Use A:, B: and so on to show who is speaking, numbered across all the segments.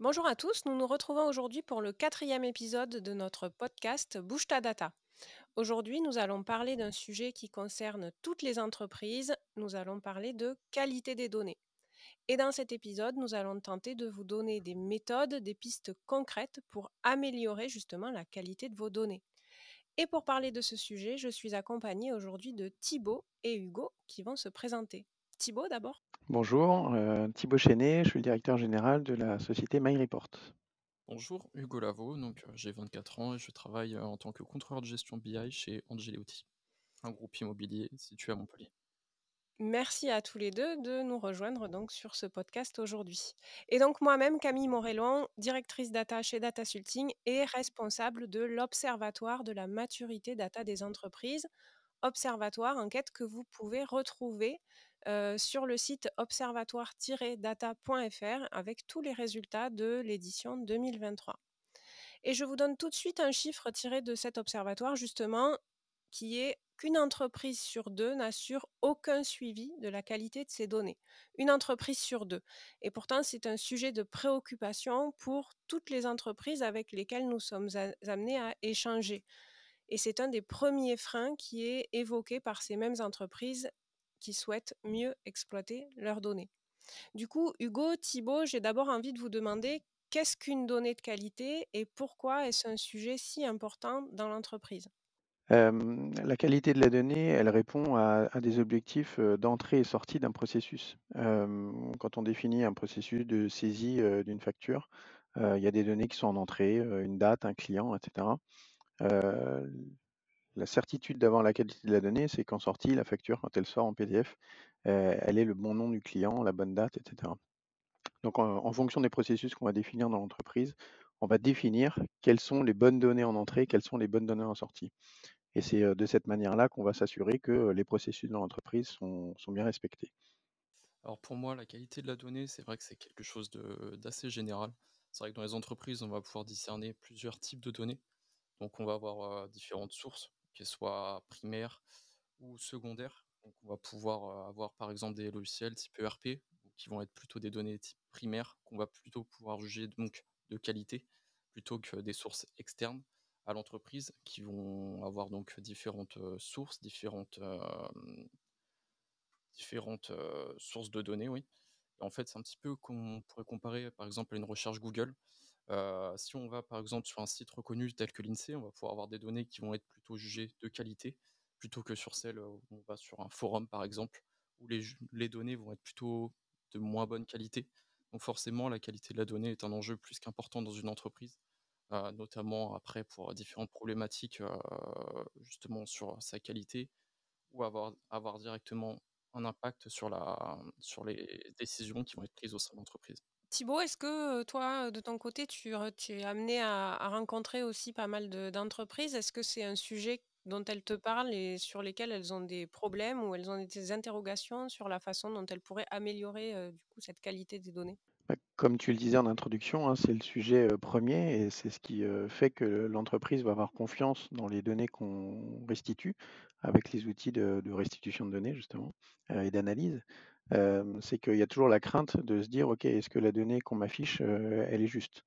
A: Bonjour à tous, nous nous retrouvons aujourd'hui pour le quatrième épisode de notre podcast Bouge ta data. Aujourd'hui, nous allons parler d'un sujet qui concerne toutes les entreprises. Nous allons parler de qualité des données. Et dans cet épisode, nous allons tenter de vous donner des méthodes, des pistes concrètes pour améliorer justement la qualité de vos données. Et pour parler de ce sujet, je suis accompagnée aujourd'hui de Thibaut et Hugo qui vont se présenter. Thibaut d'abord.
B: Bonjour, euh, Thibaut Chenet, je suis le directeur général de la société MyReport.
C: Bonjour, Hugo Lavaux, donc euh, j'ai 24 ans et je travaille euh, en tant que contrôleur de gestion BI chez Angelotti, un groupe immobilier situé à Montpellier.
A: Merci à tous les deux de nous rejoindre donc sur ce podcast aujourd'hui. Et donc moi-même, Camille Morellon, directrice data chez Datasulting et responsable de l'Observatoire de la maturité data des entreprises. Observatoire, enquête que vous pouvez retrouver sur le site observatoire-data.fr avec tous les résultats de l'édition 2023. Et je vous donne tout de suite un chiffre tiré de cet observatoire, justement, qui est qu'une entreprise sur deux n'assure aucun suivi de la qualité de ses données. Une entreprise sur deux. Et pourtant, c'est un sujet de préoccupation pour toutes les entreprises avec lesquelles nous sommes amenés à échanger. Et c'est un des premiers freins qui est évoqué par ces mêmes entreprises qui souhaitent mieux exploiter leurs données. Du coup, Hugo, Thibault, j'ai d'abord envie de vous demander qu'est-ce qu'une donnée de qualité et pourquoi est-ce un sujet si important dans l'entreprise?
B: La qualité de la donnée, elle répond à, des objectifs d'entrée et sortie d'un processus. quand on définit un processus de saisie d'une facture, il y a des données qui sont en entrée, une date, un client, etc. la certitude d'avoir la qualité de la donnée, c'est qu'en sortie, la facture, quand elle sort en PDF, elle est le bon nom du client, la bonne date, etc. Donc en, fonction des processus qu'on va définir dans l'entreprise, on va définir quelles sont les bonnes données en entrée, quelles sont les bonnes données en sortie. Et c'est de cette manière-là qu'on va s'assurer que les processus dans l'entreprise sont, bien respectés.
C: Alors pour moi, la qualité de la donnée, c'est vrai que c'est quelque chose d'assez général. C'est vrai que dans les entreprises, on va pouvoir discerner plusieurs types de données. Donc on va avoir différentes sources, qu'elles soient primaires ou secondaires. On va pouvoir avoir par exemple des logiciels type ERP, qui vont être plutôt des données type primaires, qu'on va plutôt pouvoir juger donc de qualité, plutôt que des sources externes à l'entreprise qui vont avoir donc différentes sources, différentes, sources de données, en fait, c'est un petit peu qu'on pourrait comparer par exemple à une recherche Google. Si on va par exemple sur un site reconnu tel que l'INSEE, on va pouvoir avoir des données qui vont être plutôt jugées de qualité, plutôt que sur celles où on va sur un forum par exemple, où les, données vont être plutôt de moins bonne qualité. Donc forcément, la qualité de la donnée est un enjeu plus qu'important dans une entreprise. Notamment après pour différentes problématiques justement sur sa qualité ou avoir, avoir directement un impact sur, la, sur les décisions qui vont être prises au sein de l'entreprise.
A: Thibaut, est-ce que toi, de ton côté, tu, es amené à, rencontrer aussi pas mal d'entreprises? Est-ce que c'est un sujet dont elles te parlent et sur lesquels elles ont des problèmes ou elles ont des interrogations sur la façon dont elles pourraient améliorer du coup cette qualité des données?
B: Bah, comme tu le disais en introduction, hein, c'est le sujet premier et c'est ce qui fait que l'entreprise va avoir confiance dans les données qu'on restitue avec les outils de, restitution de données justement et d'analyse. C'est qu'il y a toujours la crainte de se dire, OK, est-ce que la donnée qu'on m'affiche, elle est juste?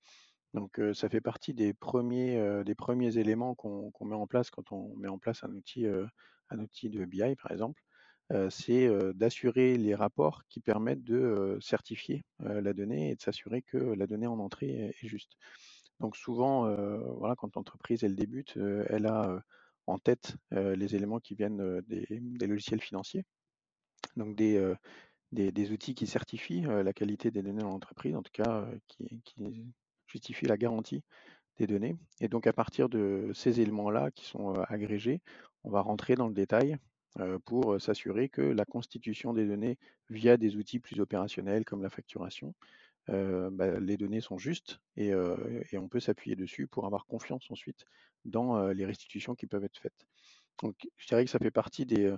B: Donc ça fait partie des premiers, des premiers éléments qu'on met en place quand on met en place un outil, un outil de BI par exemple. C'est d'assurer les rapports qui permettent de certifier la donnée et de s'assurer que la donnée en entrée est, juste. Donc souvent, voilà, quand l'entreprise elle débute, elle a en tête les éléments qui viennent des, logiciels financiers, donc des, des, outils qui certifient la qualité des données dans l'entreprise, en tout cas qui, qui justifient la garantie des données. Et donc à partir de ces éléments-là qui sont agrégés, on va rentrer dans le détail pour s'assurer que la constitution des données via des outils plus opérationnels comme la facturation, bah, les données sont justes et, on peut s'appuyer dessus pour avoir confiance ensuite dans les restitutions qui peuvent être faites. Donc je dirais que ça fait partie des,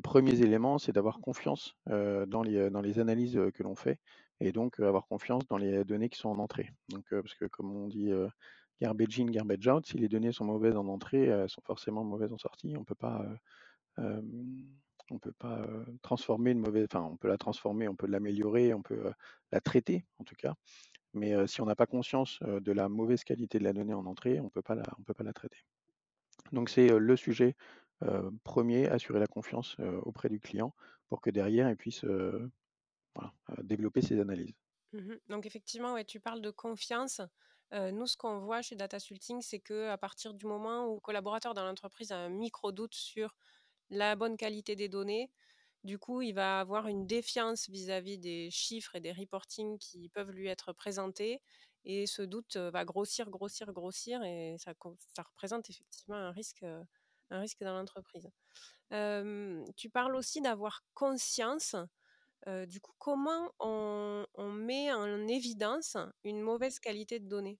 B: premiers éléments, c'est d'avoir confiance dans, les, les analyses que l'on fait et donc avoir confiance dans les données qui sont en entrée. Donc, parce que comme on dit garbage in, garbage out, si les données sont mauvaises en entrée, elles sont forcément mauvaises en sortie. On ne peut pas on peut pas transformer une mauvaise, enfin on peut la transformer, on peut l'améliorer, on peut la traiter en tout cas, Mais si on n'a pas conscience de la mauvaise qualité de la donnée en entrée, on on peut pas la traiter. Donc c'est le sujet premier, assurer la confiance euh, auprès du client pour que derrière il puisse euh, euh, développer ses analyses.
A: Mmh Donc effectivement, tu parles de confiance. Euh, nous, ce qu'on voit chez Datasulting, c'est que à partir du moment où le collaborateur dans l'entreprise a un micro doute sur la bonne qualité des données, du coup, il va avoir une défiance vis-à-vis des chiffres et des reportings qui peuvent lui être présentés. Et ce doute euh, va grossir, grossir, grossir. Et ça, représente effectivement un risque, euh, un risque dans l'entreprise. Tu parles aussi d'avoir conscience. Du coup, comment on, met en évidence une mauvaise qualité de données?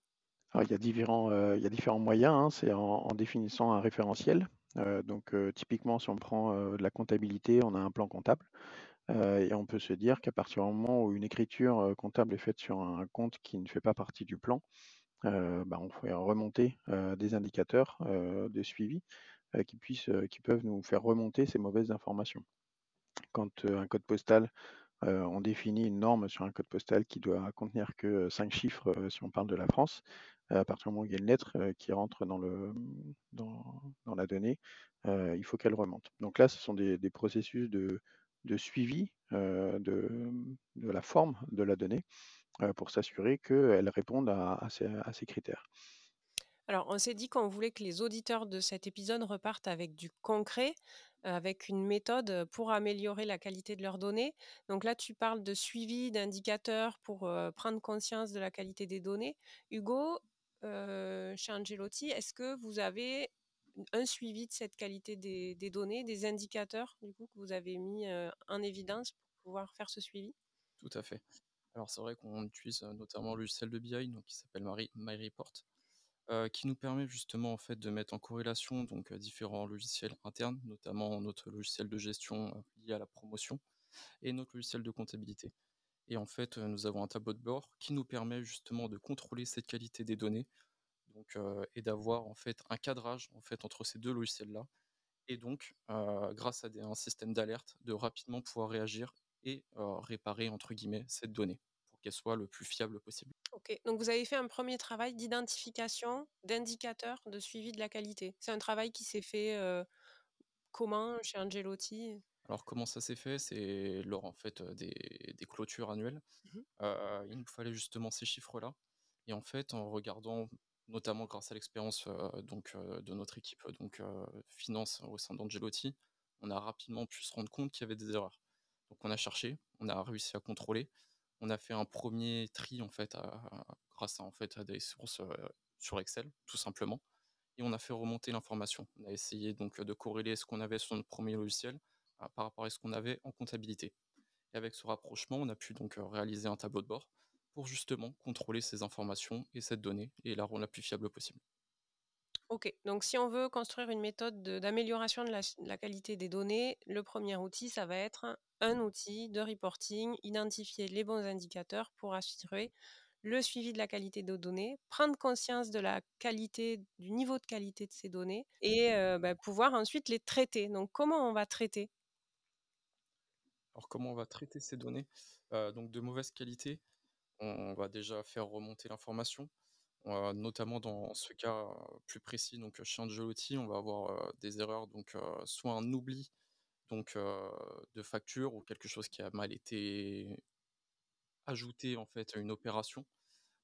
B: Alors, il y a différents, moyens, hein, c'est en, définissant un référentiel. Donc typiquement, si on prend de la comptabilité, on a un plan comptable. Et on peut se dire qu'à partir du moment où une écriture comptable est faite sur un compte qui ne fait pas partie du plan, bah, on fait remonter des indicateurs de suivi qui, puissent, euh, qui peuvent nous faire remonter ces mauvaises informations. Quand euh, un code postal, euh, on définit une norme sur un code postal qui doit contenir que 5 chiffres euh, si on parle de la France, euh, à partir du moment où il y a une lettre euh, qui rentre dans, le, dans, la donnée, euh, il faut qu'elle remonte. Donc là, ce sont des, processus de, de suivi euh, de, de la forme de la donnée euh, pour s'assurer qu'elle réponde à ces critères.
A: Alors, on s'est dit qu'on voulait que les auditeurs de cet épisode repartent avec du concret, avec une méthode pour améliorer la qualité de leurs données. Donc là, tu parles de suivi d'indicateurs pour prendre conscience de la qualité des données. Hugo, euh, chez Angelotti, est-ce que vous avez un suivi de cette qualité des, données, des indicateurs du coup, que vous avez mis en évidence pour pouvoir faire ce suivi?
C: Tout à fait. Alors c'est vrai qu'on utilise notamment le logiciel de BI donc, qui s'appelle MyReport, qui nous permet justement en fait de mettre en corrélation donc différents logiciels internes, notamment notre logiciel de gestion lié à la promotion et notre logiciel de comptabilité. Et en fait, nous avons un tableau de bord qui nous permet justement de contrôler cette qualité des données et d'avoir en fait un cadrage en fait entre ces deux logiciels-là et donc, grâce à un système d'alerte, de rapidement pouvoir réagir et réparer entre guillemets cette donnée qu'elle soit le plus fiable possible.
A: Ok, donc vous avez fait un premier travail d'identification d'indicateurs de suivi de la qualité. C'est un travail qui s'est fait euh, comment chez Angelotti?
C: Alors comment ça s'est fait? C'est lors en fait euh, des, des clôtures annuelles.
A: Mhm.
C: Euh, il nous fallait justement ces chiffres-là. Et en fait, en regardant, notamment grâce à l'expérience euh, donc euh, de notre équipe donc finance au sein d'Angelotti, on a rapidement pu se rendre compte qu'il y avait des erreurs. Donc on a cherché, on a réussi à contrôler, on a fait un premier tri en fait grâce à en fait à des sources sur Excel, tout simplement, et on a fait remonter l'information. On a essayé donc de corréler ce qu'on avait sur notre premier logiciel euh, par rapport à ce qu'on avait en comptabilité. Et avec ce rapprochement, on a pu donc réaliser un tableau de bord pour justement contrôler ces informations et cette donnée et la rendre la plus fiable possible.
A: Ok, donc si on veut construire une méthode de- d'amélioration de la qualité des données, le premier outil, ça va être un outil de reporting, identifier les bons indicateurs pour assurer le suivi de la qualité des données, prendre conscience de la qualité, du niveau de qualité de ces données et euh, bah, pouvoir ensuite les traiter. Donc comment on va traiter?
C: Alors comment on va traiter ces données? Euh, Donc de mauvaise qualité, on va déjà faire remonter l'information. On va- notamment dans ce cas euh, plus précis, donc chez Angelotti, on va avoir euh, des erreurs, donc euh, soit un oubli donc de facture ou quelque chose qui a mal été ajouté en fait à une opération.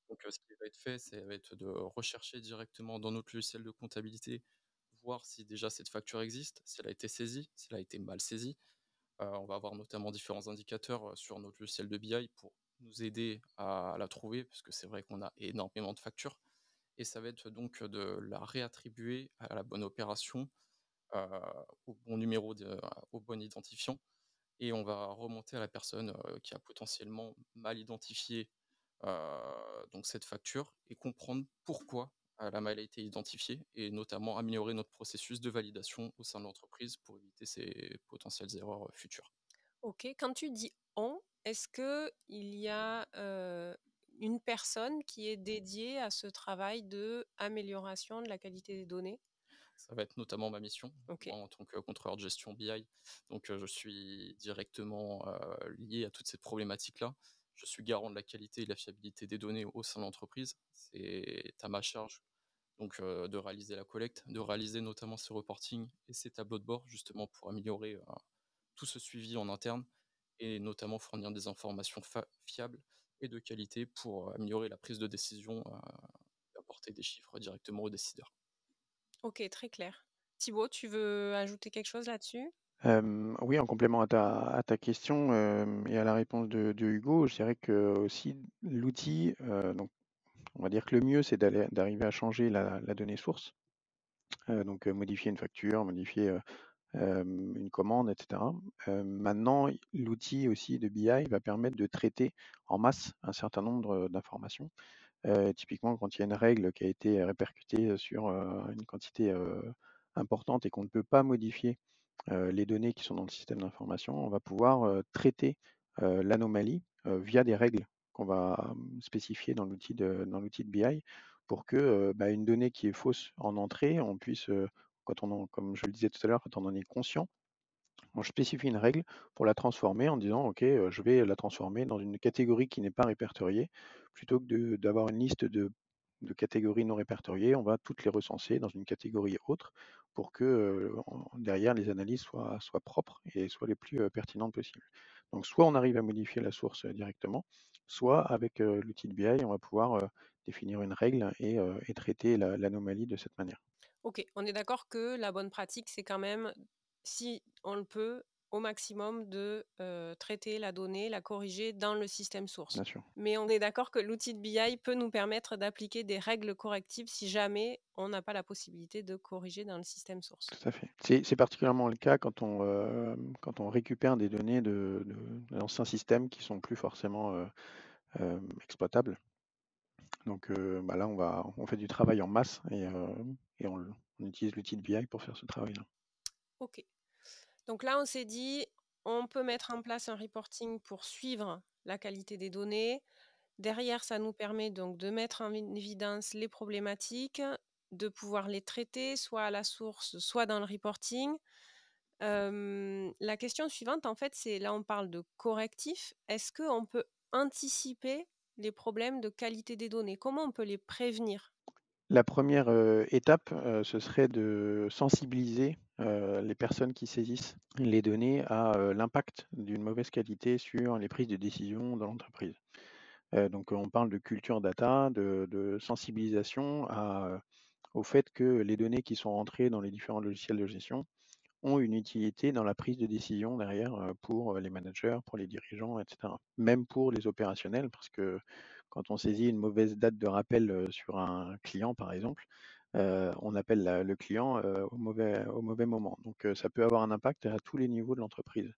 C: Donc ce qui va être fait, c'est va être de rechercher directement dans notre logiciel de comptabilité, voir si déjà cette facture existe, si elle a été saisie, si elle a été mal saisie. On va avoir notamment différents indicateurs sur notre logiciel de BI pour nous aider à la trouver, parce que c'est vrai qu'on a énormément de factures. Et ça va être donc de la réattribuer à la bonne opération, au bon numéro, au bon identifiant. Et on va remonter à la personne euh, qui a potentiellement mal identifié euh, donc cette facture et comprendre pourquoi elle a mal été identifiée et notamment améliorer notre processus de validation au sein de l'entreprise pour éviter ces potentielles erreurs euh, futures.
A: Ok, quand tu dis on, est-ce que il y a une personne qui est dédiée à ce travail de amélioration de la qualité des données?
C: Ça va être notamment ma mission, en tant que contrôleur de gestion BI. Donc, euh, je suis directement euh, lié à toutes ces problématiques-là. je suis garant de la qualité et de la fiabilité des données au sein de l'entreprise. C'est à ma charge donc de réaliser la collecte, de réaliser notamment ces reportings et ces tableaux de bord justement pour améliorer tout ce suivi en interne et notamment fournir des informations fiables et de qualité pour améliorer la prise de décision et apporter des chiffres directement aux décideurs.
A: Ok, très clair. Thibaut, tu veux ajouter quelque chose là-dessus?
B: Oui, en complément à ta, question et à la réponse de, Hugo, je dirais que aussi l'outil, donc on va dire que le mieux, c'est d'arriver à changer la, donnée source, donc modifier une facture, modifier une commande, etc. maintenant, l'outil aussi de BI va permettre de traiter en masse un certain nombre d'informations. Typiquement, quand il y a une règle qui a été répercutée sur une quantité importante et qu'on ne peut pas modifier les données qui sont dans le système d'information, on va pouvoir traiter l'anomalie via des règles qu'on va spécifier dans l'outil de, dans l'outil de BI pour que bah, une donnée qui est fausse en entrée, on puisse, quand on comme je le disais tout à l'heure, quand on en est conscient, on spécifie une règle pour la transformer en disant OK, je vais la transformer dans une catégorie qui n'est pas répertoriée, plutôt que d'avoir une liste de de catégories non répertoriées, on va toutes les recenser dans une catégorie autre pour que derrière les analyses soient, soient, propres et soient les plus pertinentes possibles. Donc soit on arrive à modifier la source directement, soit avec l'outil de BI, on va pouvoir définir une règle et, traiter l'anomalie de cette manière.
A: Ok, on est d'accord que la bonne pratique, c'est quand même, si on le peut, au maximum de traiter la donnée, la corriger dans le système source. Mais on est d'accord que l'outil de BI peut nous permettre d'appliquer des règles correctives si jamais on n'a pas la possibilité de corriger dans le système source.
B: Tout à fait. C'est particulièrement le cas quand on, quand on récupère des données de, d'anciens systèmes qui sont plus forcément exploitables. Donc bah là, on, va, on fait du travail en masse et, et on, on utilise l'outil de BI pour faire ce travail-là.
A: Ok. Donc là, on s'est dit, on peut mettre en place un reporting pour suivre la qualité des données. Derrière, ça nous permet donc de mettre en évidence les problématiques, de pouvoir les traiter, soit à la source, soit dans le reporting. la question suivante, en fait, c'est là, on parle de correctif. Est-ce qu'on peut anticiper les problèmes de qualité des données? Comment on peut les prévenir?
B: La première étape, ce serait de sensibiliser les personnes qui saisissent les données à l'impact d'une mauvaise qualité sur les prises de décision dans l'entreprise. donc on parle de culture data, de, sensibilisation au fait que les données qui sont rentrées dans les différents logiciels de gestion ont une utilité dans la prise de décision derrière pour les managers, pour les dirigeants, etc. Même pour les opérationnels, parce que quand on saisit une mauvaise date de rappel sur un client, par exemple, on appelle le client au, mauvais, au mauvais moment. Donc ça peut avoir un impact à tous les niveaux de l'entreprise.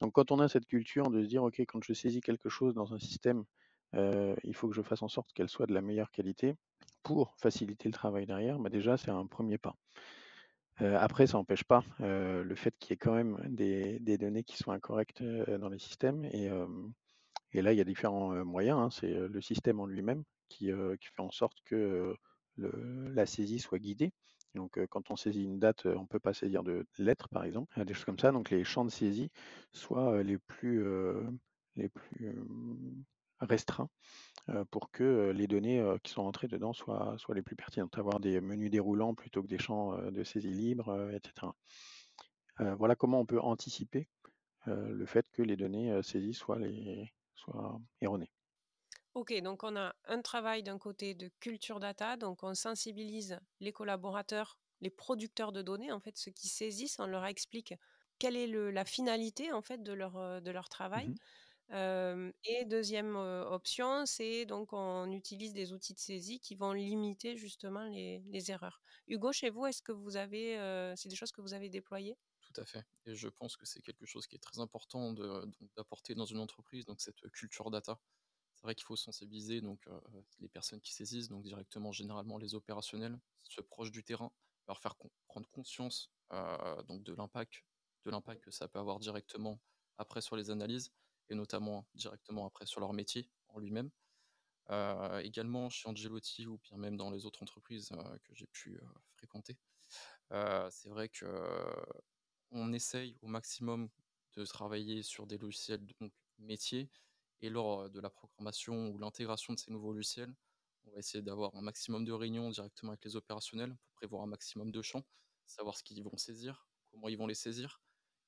B: Donc quand on a cette culture de se dire, OK, quand je saisis quelque chose dans un système, il faut que je fasse en sorte qu'elle soit de la meilleure qualité pour faciliter le travail derrière, bah déjà c'est un premier pas. après, ça n'empêche pas le fait qu'il y ait quand même des, données qui soient incorrectes dans les systèmes. Et, là, il y a différents moyens. Hein. C'est le système en lui-même qui, fait en sorte que la saisie soit guidée. Donc, quand on saisit une date, on ne peut pas saisir de lettres, par exemple, des choses comme ça. Donc, les champs de saisie soient les plus, restreints pour que les données qui sont entrées dedans soient, les plus pertinentes. Avoir des menus déroulants plutôt que des champs de saisie libre, etc. voilà comment on peut anticiper le fait que les données saisies soient erronées.
A: Ok, donc on a un travail d'un côté de culture data, donc on sensibilise les collaborateurs, les producteurs de données, en fait, ceux qui saisissent, on leur explique quelle est la finalité en fait de leur, euh, de leur travail. Mmh et deuxième option, c'est donc on utilise des outils de saisie qui vont limiter justement les, erreurs. Hugo, chez vous, est-ce que vous avez, c'est des choses que vous avez déployées?
C: Tout à fait. Et je pense que c'est quelque chose qui est très important d'apporter dans une entreprise, donc cette culture data c'est vrai qu'il faut sensibiliser donc les personnes qui saisissent, donc directement généralement les opérationnels, se proches du terrain, leur faire prendre conscience donc de l'impact, de l'impact que ça peut avoir directement après sur les analyses et notamment directement après sur leur métier en lui-même. également chez Angelotti ou bien même dans les autres entreprises que j'ai pu fréquenter, c'est vrai que on essaye au maximum de travailler sur des logiciels donc métiers Et lors de la programmation ou l'intégration de ces nouveaux logiciels, on va essayer d'avoir un maximum de réunions directement avec les opérationnels pour prévoir un maximum de champs, savoir ce qu'ils vont saisir, comment ils vont les saisir,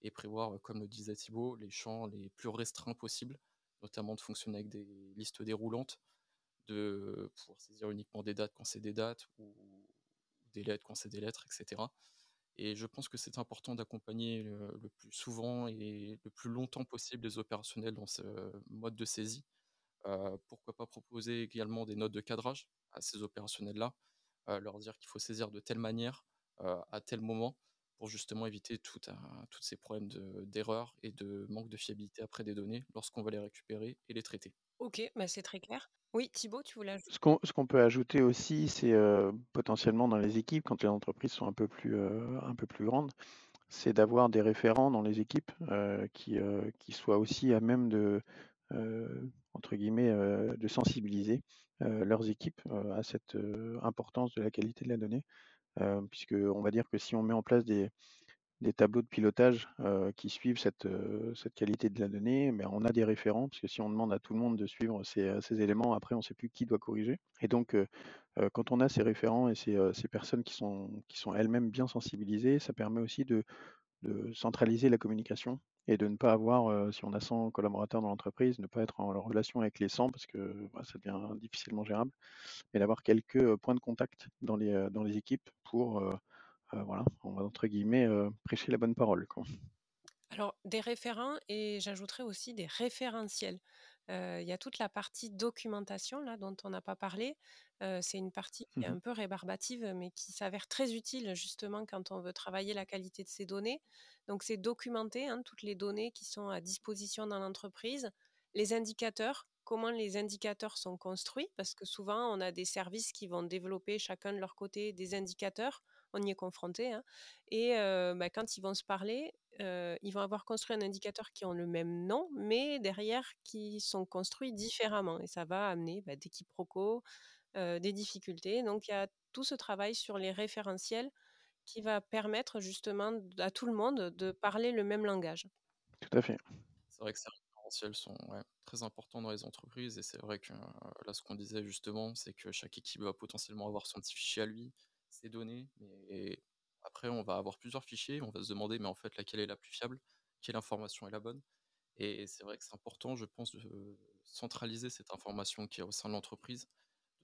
C: et prévoir, comme le disait Thibaut, les champs les plus restreints possibles, notamment de fonctionner avec des listes déroulantes, de pouvoir saisir uniquement des dates quand c'est des dates, ou des lettres quand c'est des lettres, etc. Et je pense que c'est important d'accompagner le, plus souvent et le plus longtemps possible les opérationnels dans ce mode de saisie. Euh, pourquoi pas proposer également des notes de cadrage à ces opérationnels-là, euh, leur dire qu'il faut saisir de telle manière, euh, à tel moment, pour justement éviter tous ces problèmes de- d'erreur et de manque de fiabilité après des données lorsqu'on va les récupérer et les traiter.
A: OK, bah, c'est très clair. Oui, Thibaut, tu voulais ajouter?
B: Ce qu'on peut ajouter aussi, c'est, potentiellement dans les équipes, quand les entreprises sont un peu plus, un peu plus grandes, c'est d'avoir des référents dans les équipes, qui, qui soient aussi à même de, entre guillemets, de sensibiliser, leurs équipes, à cette, importance de la qualité de la donnée. Heu, puisqu'on va dire que si on met en place des des tableaux de pilotage, qui suivent cette, qualité de la donnée, mais on a des référents, parce que si on demande à tout le monde de suivre ces, éléments, après on ne sait plus qui doit corriger. Et donc quand on a ces référents et ces, personnes qui sont elles-mêmes bien sensibilisées, ça permet aussi de centraliser la communication et de ne pas avoir, si on a 100 collaborateurs dans l'entreprise, ne pas être en relation avec les 100 parce que, bah, ça devient difficilement gérable, mais d'avoir quelques, points de contact dans les, équipes pour, voilà, on va entre guillemets, heu, «prêcher la bonne parole», quoi.
A: Alors, des référents et j'ajouterais aussi des référentiels. Heu, il y a toute la partie documentation là dont on n'a pas parlé. C'est une partie qui est
B: Mmh
A: un peu rébarbative, mais qui s'avère très utile justement quand on veut travailler la qualité de ces données. Donc c'est documenter, hein, toutes les données qui sont à disposition dans l'entreprise. Les indicateurs, comment les indicateurs sont construits, parce que souvent on a des services qui vont développer chacun de leur côté des indicateurs. On y est confronté, hein et bah, quand ils vont se parler, ils vont avoir construit un indicateur qui ont le même nom, mais derrière qui sont construits différemment et ça va amener, bah, des quiproquos, des difficultés. Donc il y a tout ce travail sur les référentiels qui va permettre justement à tout le monde de parler le même langage.
B: Tout à fait.
C: C'est vrai que ces référentiels sont ouais, très importants dans les entreprises et c'est vrai que là, ce qu'on disait justement, c'est que chaque équipe va potentiellement avoir son petit fichier à lui, ses données, mais après, on va avoir plusieurs fichiers, on va se demander, mais en fait, laquelle est la plus fiable, quelle information est la bonne. Et c'est vrai que c'est important, je pense, de centraliser cette information qui est au sein de l'entreprise,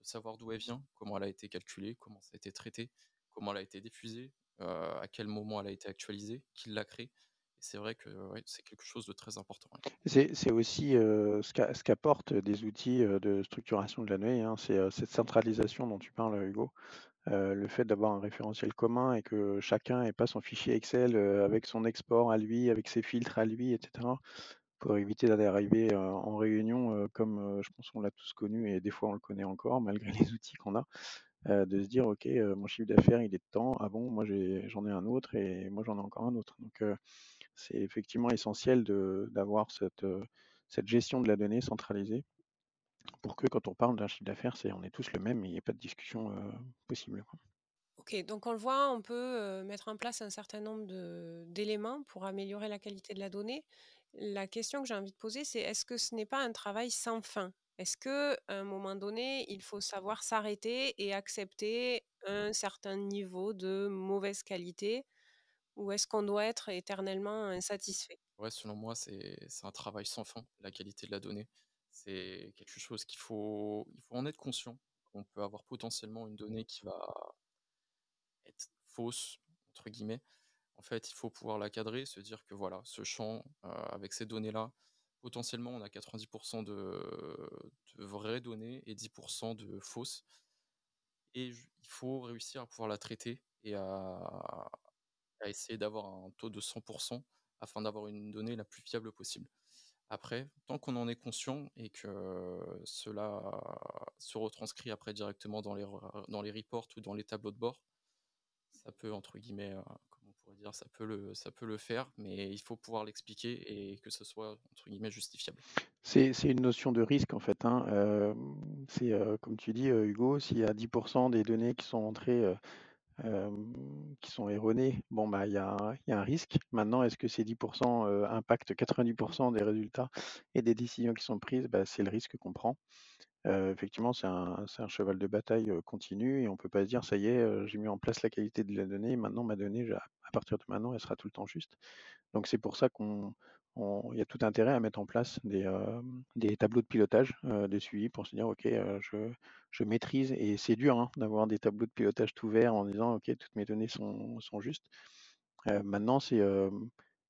C: de savoir d'où elle vient, comment elle a été calculée, comment ça a été traité, comment elle a été diffusée, euh, à quel moment elle a été actualisée, qui l'a créée. C'est vrai que c'est quelque chose de très important.
B: C'est aussi, heu, ce qu'a ce qu'apportent des outils, heu, de structuration de la donnée, hein, c'est, cette centralisation dont tu parles, Hugo. Heu, le fait d'avoir un référentiel commun et que chacun ait pas son fichier Excel, heu, avec son export à lui, avec ses filtres à lui et cetera, pour éviter d'arriver, heu, en réunion, comme, je pense qu'on l'a tous connu et des fois on le connaît encore malgré les outils qu'on a, de se dire: «OK, mon chiffre d'affaires il est de tant. Ah bon, moi j'en ai un autre et moi j'en ai encore un autre». Donc c'est effectivement essentiel d'avoir cette gestion de la donnée centralisée pour que quand on parle d'un chiffre d'affaires, c'est on est tous le même et il y ait pas de discussion, possible.
A: OK, donc on le voit, on peut, mettre en place un certain nombre d'éléments pour améliorer la qualité de la donnée. La question que j'ai envie de poser, c'est est-ce que ce n'est pas un travail sans fin? Est-ce qu'à un moment donné, il faut savoir s'arrêter et accepter un certain niveau de mauvaise qualité? Ou est-ce qu'on doit être éternellement insatisfait?
C: Ouais, selon moi, c'est un travail sans fin, la qualité de la donnée. C'est quelque chose qu'il faut, il faut en être conscient. On peut avoir potentiellement une donnée qui va être fausse, entre guillemets. En fait, il faut pouvoir la cadrer, se dire que voilà, ce champ, euh, avec ces données-là, potentiellement, on a 90% de, de vraies données et 10% de fausses. Et il faut réussir à pouvoir la traiter et à, à essayer d'avoir un taux de 100% afin d'avoir une donnée la plus fiable possible. Après, tant qu'on en est conscient et que cela se retranscrit après directement dans les, dans les reports ou dans les tableaux de bord, ça peut, entre guillemets, euh, comment on pourrait dire, ça peut, le, ça peut le faire, mais il faut pouvoir l'expliquer et que ce soit, entre guillemets, justifiable.
B: C'est une notion de risque en fait, hein, hem, c'est, heu, comme tu dis, Hugo, s'il y a 10 des données qui sont entrées, qui sont erronés, bon, bah, il y a, un- risque. Maintenant, est-ce que ces 10% euh, impactent 90% des résultats et des décisions qui sont prises? Bah, c'est le risque qu'on prend. Effectivement, c'est un, cheval de bataille continu et on peut pas se dire, ça y est, j'ai mis en place la qualité de la donnée, maintenant ma donnée, à partir de maintenant, elle sera tout le temps juste. Donc c'est pour ça qu'on on- il y a tout intérêt à mettre en place des, euh, des tableaux de pilotage, euh, de suivi pour se dire, OK, euh, je, je maîtrise, et c'est dur hein, d'avoir des tableaux de pilotage tout verts en disant, OK, toutes mes données sont, sont justes. Euh, maintenant, c'est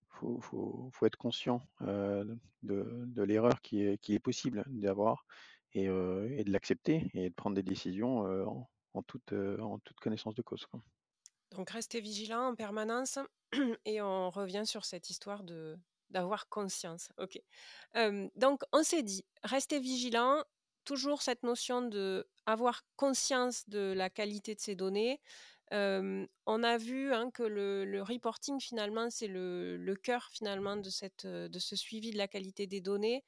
B: faut, faut- faut être conscient de, de l'erreur qui est, qui est possible d'avoir et, et de l'accepter et de prendre des décisions en, en toute, en toute connaissance de cause.
A: Donc restez vigilant en permanence et on revient sur cette histoire de d'avoir conscience. Ok. Donc on s'est dit, restez vigilant, toujours cette notion de avoir conscience de la qualité de ces données. On a vu hein, que le, reporting finalement c'est le, cœur finalement de, cette, ce suivi de la qualité des données.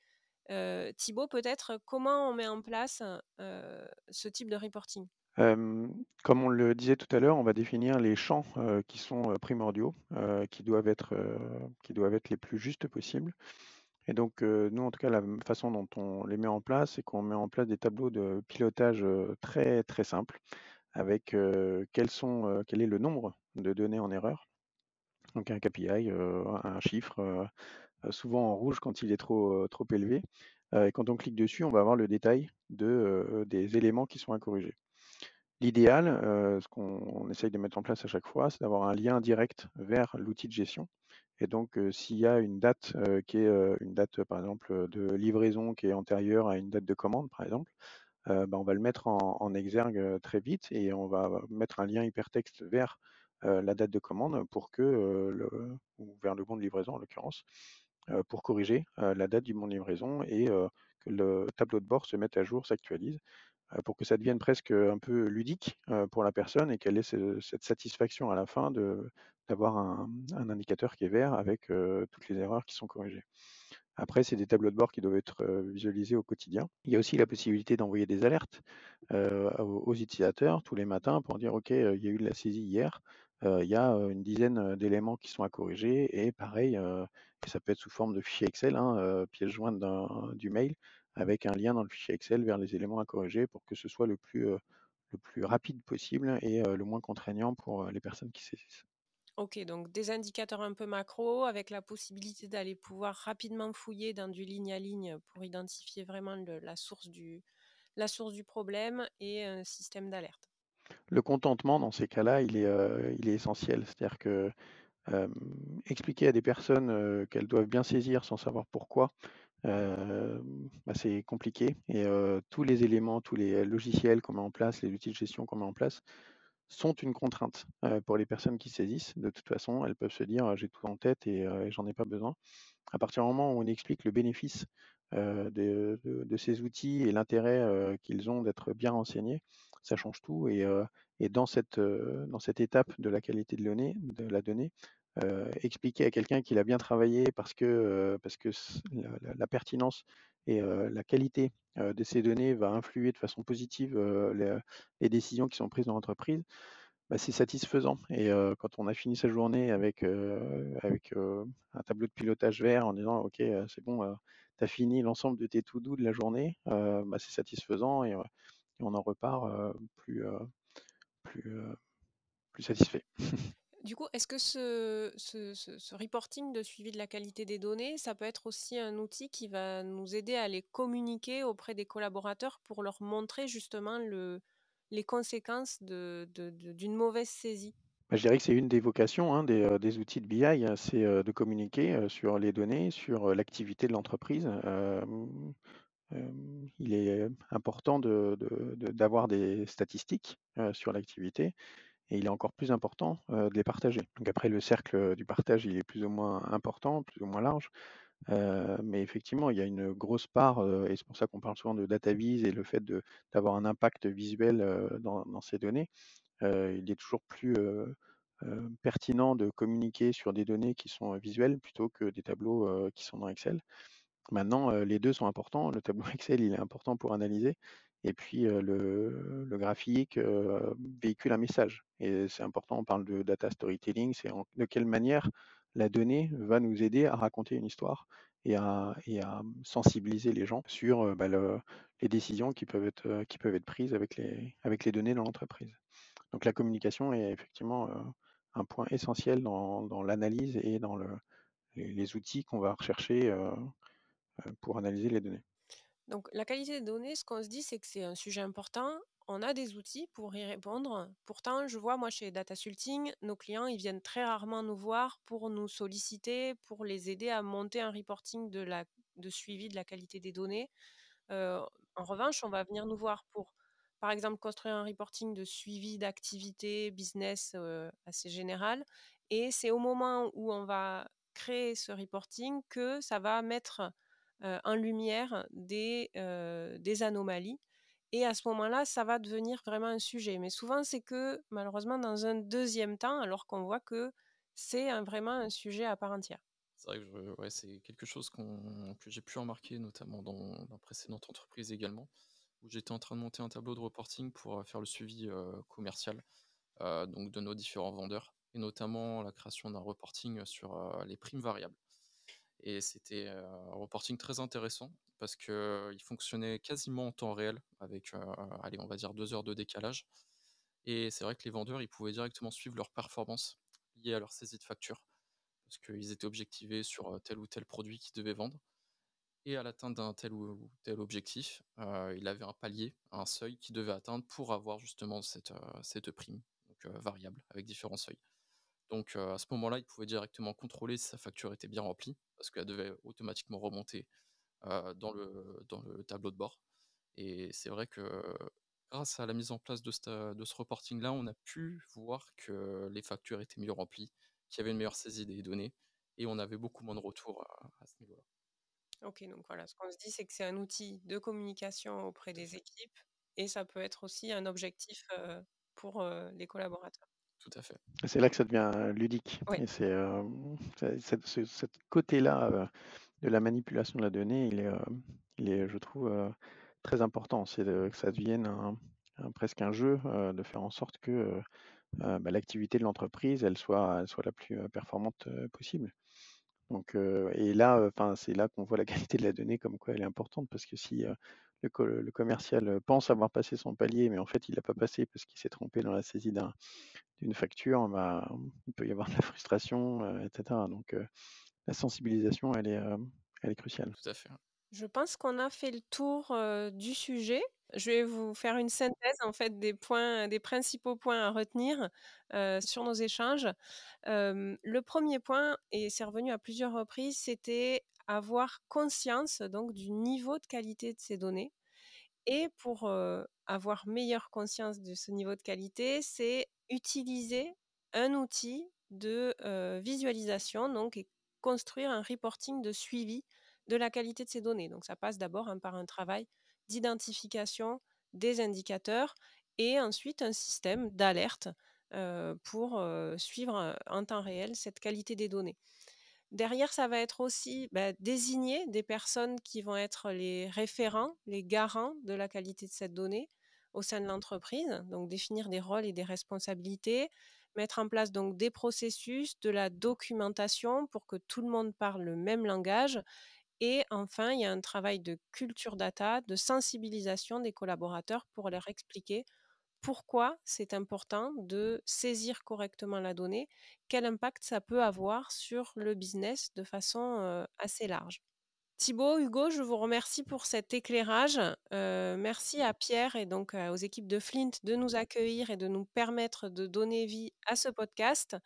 A: Thibaut, peut-être comment on met en place ce type de reporting?
B: Comme on le disait tout à l'heure, on va définir les champs qui sont primordiaux, qui, doivent être, les plus justes possibles. Et donc, nous, en tout cas, la façon dont on les met en place, c'est qu'on met en place des tableaux de pilotage très, très simples, avec quel est le nombre de données en erreur. Donc, un KPI, un chiffre, souvent en rouge quand il est trop, trop élevé. Et quand on clique dessus, on va avoir le détail de, des éléments qui sont à corriger. L'idéal, euh, ce qu'on on essaye de mettre en place à chaque fois, c'est d'avoir un lien direct vers l'outil de gestion. Et donc, euh, s'il y a une date euh, qui est une date, par exemple, de livraison qui est antérieure à une date de commande, par exemple, bah, on va le mettre en, en exergue très vite et on va mettre un lien hypertexte vers la date de commande pour que le, ou vers le bon de livraison en l'occurrence, pour corriger la date du bon de livraison et que le tableau de bord se mette à jour, s'actualise pour que ça devienne presque un peu ludique euh, pour la personne et qu'elle ait ce- cette satisfaction à la fin d'avoir un, indicateur qui est vert avec euh, toutes les erreurs qui sont corrigées. Après, c'est des tableaux de bord qui doivent être euh, visualisés au quotidien. Il y a aussi la possibilité d'envoyer des alertes euh, aux, utilisateurs tous les matins pour dire OK, euh, il y a eu de la saisie hier, euh, il y a euh, une dizaine euh, d'éléments qui sont à corriger et pareil, euh, ça peut être sous forme de fichier Excel, hein, euh, pièce jointe du mail avec un lien dans le fichier Excel vers les éléments à corriger pour que ce soit le plus, euh, le plus rapide possible et euh, le moins contraignant pour les personnes qui saisissent.
A: Ok, donc des indicateurs un peu macro avec la possibilité d'aller pouvoir rapidement fouiller dans du ligne à ligne pour identifier vraiment le- la, source du, la source du problème et un système d'alerte.
B: Le contentement, dans ces cas-là, il est, il est essentiel. C'est-à-dire que euh, expliquer à des personnes euh, qu'elles doivent bien saisir sans savoir pourquoi, euh, bah, c'est compliqué. Et tous les éléments, tous les logiciels qu'on met en place, les outils de gestion qu'on met en place, sont une contrainte pour les personnes qui saisissent. De toute façon, elles peuvent se dire j'ai tout en tête et, j'en ai pas besoin. À partir du moment où on explique le bénéfice de, ces outils et l'intérêt qu'ils ont d'être bien renseignés, ça change tout. Et, dans, cette, étape de la qualité de, la donnée, expliquer à quelqu'un qu'il a bien travaillé parce que, euh, parce que la, pertinence et euh, la qualité euh, de ces données va influer de façon positive euh, les, décisions qui sont prises dans l'entreprise, bah, c'est satisfaisant. Et euh, quand on a fini sa journée avec, euh, avec euh, un tableau de pilotage vert en disant OK, euh, c'est bon, tu as fini l'ensemble de tes to-do de la journée, euh, bah, c'est satisfaisant et, euh, et on en repart euh, plus, euh, plus, euh, plus satisfait.
A: Du coup, est-ce que ce, reporting de suivi de la qualité des données, ça peut être aussi un outil qui va nous aider à les communiquer auprès des collaborateurs pour leur montrer justement le, les conséquences d'une mauvaise saisie?
B: Bah, je dirais que c'est une des vocations hein, des, euh, des outils de BI, hein, c'est euh, de communiquer euh, sur les données, sur l'activité de l'entreprise. Euh, il est important d'avoir des statistiques sur l'activité et il est encore plus important de les partager. Donc après, le cercle du partage, il est plus ou moins important, plus ou moins large, mais effectivement, il y a une grosse part, et c'est pour ça qu'on parle souvent de data vise et le fait d'avoir un impact visuel dans, ces données. Il est toujours plus pertinent de communiquer sur des données qui sont visuelles plutôt que des tableaux qui sont dans Excel. Maintenant, les 2 sont importants. Le tableau Excel, il est important pour analyser et puis, le graphique, véhicule un message et c'est important. On parle de data storytelling, c'est de quelle manière la donnée va nous aider à raconter une histoire et à sensibiliser les gens sur, bah, le les décisions qui peuvent être, prises avec les données dans l'entreprise. Donc la communication est effectivement, un point essentiel dans l'analyse et dans le les outils qu'on va rechercher, pour analyser les données.
A: Donc la qualité des données, ce qu'on se dit, c'est que c'est un sujet important. On a des outils pour y répondre. Pourtant, je vois, moi, chez Datasulting, nos clients, ils viennent très rarement nous voir pour nous solliciter, pour les aider à monter un reporting de la de suivi de la qualité des données. Heu, en revanche, on va venir nous voir pour, par exemple, construire un reporting de suivi d'activité business, heu, assez général et c'est au moment où on va créer ce reporting que ça va mettre, en lumière des, heu, des anomalies et à ce moment-là, ça va devenir vraiment un sujet. Mais souvent, c'est que, malheureusement, dans un deuxième temps, alors qu'on voit que c'est vraiment un sujet à part entière.
C: C'est vrai que c'est quelque chose que j'ai pu remarquer, notamment dans ma précédente entreprise également, où j'étais en train de monter un tableau de reporting pour, heu, faire le suivi, commercial, donc de nos différents vendeurs et notamment la création d'un reporting sur, les primes variables et c'était, un reporting très intéressant parce qu'il fonctionnait quasiment en temps réel avec, allez, on va dire 2 heures de décalage et c'est vrai que les vendeurs, ils pouvaient directement suivre leurs performances liées à leur saisie de facture parce qu'ils étaient objectivés sur, tel ou tel produit qu'ils devaient vendre et à l'atteinte d'un tel ou tel objectif, il avait un palier, un seuil qu'il devait atteindre pour avoir justement cette, prime, variable avec différents seuils. Donc à ce moment-là, il pouvait directement contrôler si sa facture était bien remplie parce qu'elle devait automatiquement remonter, dans le dans le tableau de bord et c'est vrai que grâce à la mise en place de ce reporting-là, on a pu voir que les factures étaient mieux remplies, qu'il y avait une meilleure saisie des données et on avait beaucoup moins de retours à à ce niveau-là.
A: OK, donc voilà, ce qu'on se dit, c'est que c'est un outil de communication auprès des équipes et ça peut être aussi un objectif, pour, les collaborateurs.
C: Tout à fait.
B: Et c'est là que ça devient, heu, ludique
A: Oui,
B: et c'est, cette ce côté-là, heu, de la manipulation de la donnée, il est, hem, il est, je trouve, très important. C'est que ça devienne un un presque un jeu, de faire en sorte que, bah, l'activité de l'entreprise, elle soit elle soit la plus, performante, possible. Donc et là, enfin, c'est là qu'on voit la qualité de la donnée comme quoi elle est importante parce que si, le co le commercial, pense avoir passé son palier, mais en fait il l'a pas passé parce qu'il s'est trompé dans la saisie d'un d'une facture, bah, il peut y avoir de la frustration, heu et cetera. Donc heu, la sensibilisation elle est, hem, elle est cruciale.
C: Tout à fait,
A: je pense qu'on a fait le tour, du sujet. Je vais vous faire une synthèse, en fait, des points des principaux points à retenir, sur nos échanges. Le premier point et c'est revenu à plusieurs reprises, c'était avoir conscience, donc du niveau de qualité de ces données. Et pour, avoir meilleure conscience de ce niveau de qualité, c'est utiliser un outil de, heu, visualisation donc et construire un reporting de suivi de la qualité de ces données. Donc ça passe d'abord, hein, par un travail d'identification des indicateurs et ensuite un système d'alerte, heu, pour, heu, suivre, en temps réel cette qualité des données. Derrière, ça va être aussi, bah, désigner des personnes qui vont être les référents, les garants de la qualité de cette donnée au sein de l'entreprise. Donc définir des rôles et des responsabilités, mettre en place donc des processus, de la documentation pour que tout le monde parle le même langage et enfin, il y a un travail de culture data, de sensibilisation des collaborateurs pour leur expliquer pourquoi c'est important de saisir correctement la donnée, quel impact ça peut avoir sur le business de façon, assez large. Thibaut, Hugo, je vous remercie pour cet éclairage. Heu, merci à Pierre et donc, heu, aux équipes de Flint de nous accueillir et de nous permettre de donner vie à ce podcast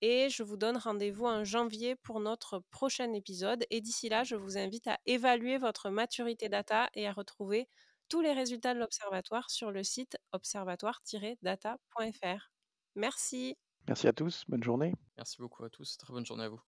A: et je vous donne rendez-vous en janvier pour notre prochain épisode et d'ici là, je vous invite à évaluer votre maturité data et à retrouver tous les résultats de l'observatoire sur le site observatoire-data.fr. Merci.
B: Merci à tous, bonne journée.
C: Merci beaucoup à tous, très bonne journée à vous.